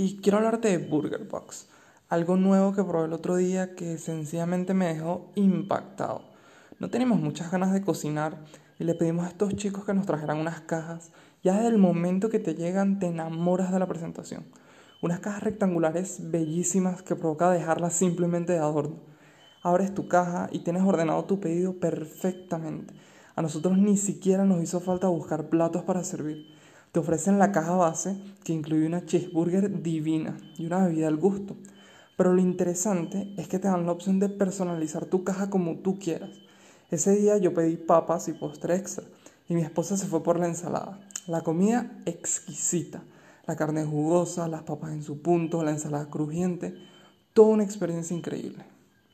Y quiero hablarte de Burger Box, algo nuevo que probé el otro día que sencillamente me dejó impactado. No teníamos muchas ganas de cocinar y le pedimos a estos chicos que nos trajeran unas cajas. Ya desde el momento que te llegan te enamoras de la presentación. Unas cajas rectangulares bellísimas que provoca dejarlas simplemente de adorno. Abres tu caja y tienes ordenado tu pedido perfectamente. A nosotros ni siquiera nos hizo falta buscar platos para servir. Te ofrecen la caja base que incluye una cheeseburger divina y una bebida al gusto. Pero lo interesante es que te dan la opción de personalizar tu caja como tú quieras. Ese día yo pedí papas y postre extra y mi esposa se fue por la ensalada. La comida exquisita, la carne jugosa, las papas en su punto, la ensalada crujiente, toda una experiencia increíble.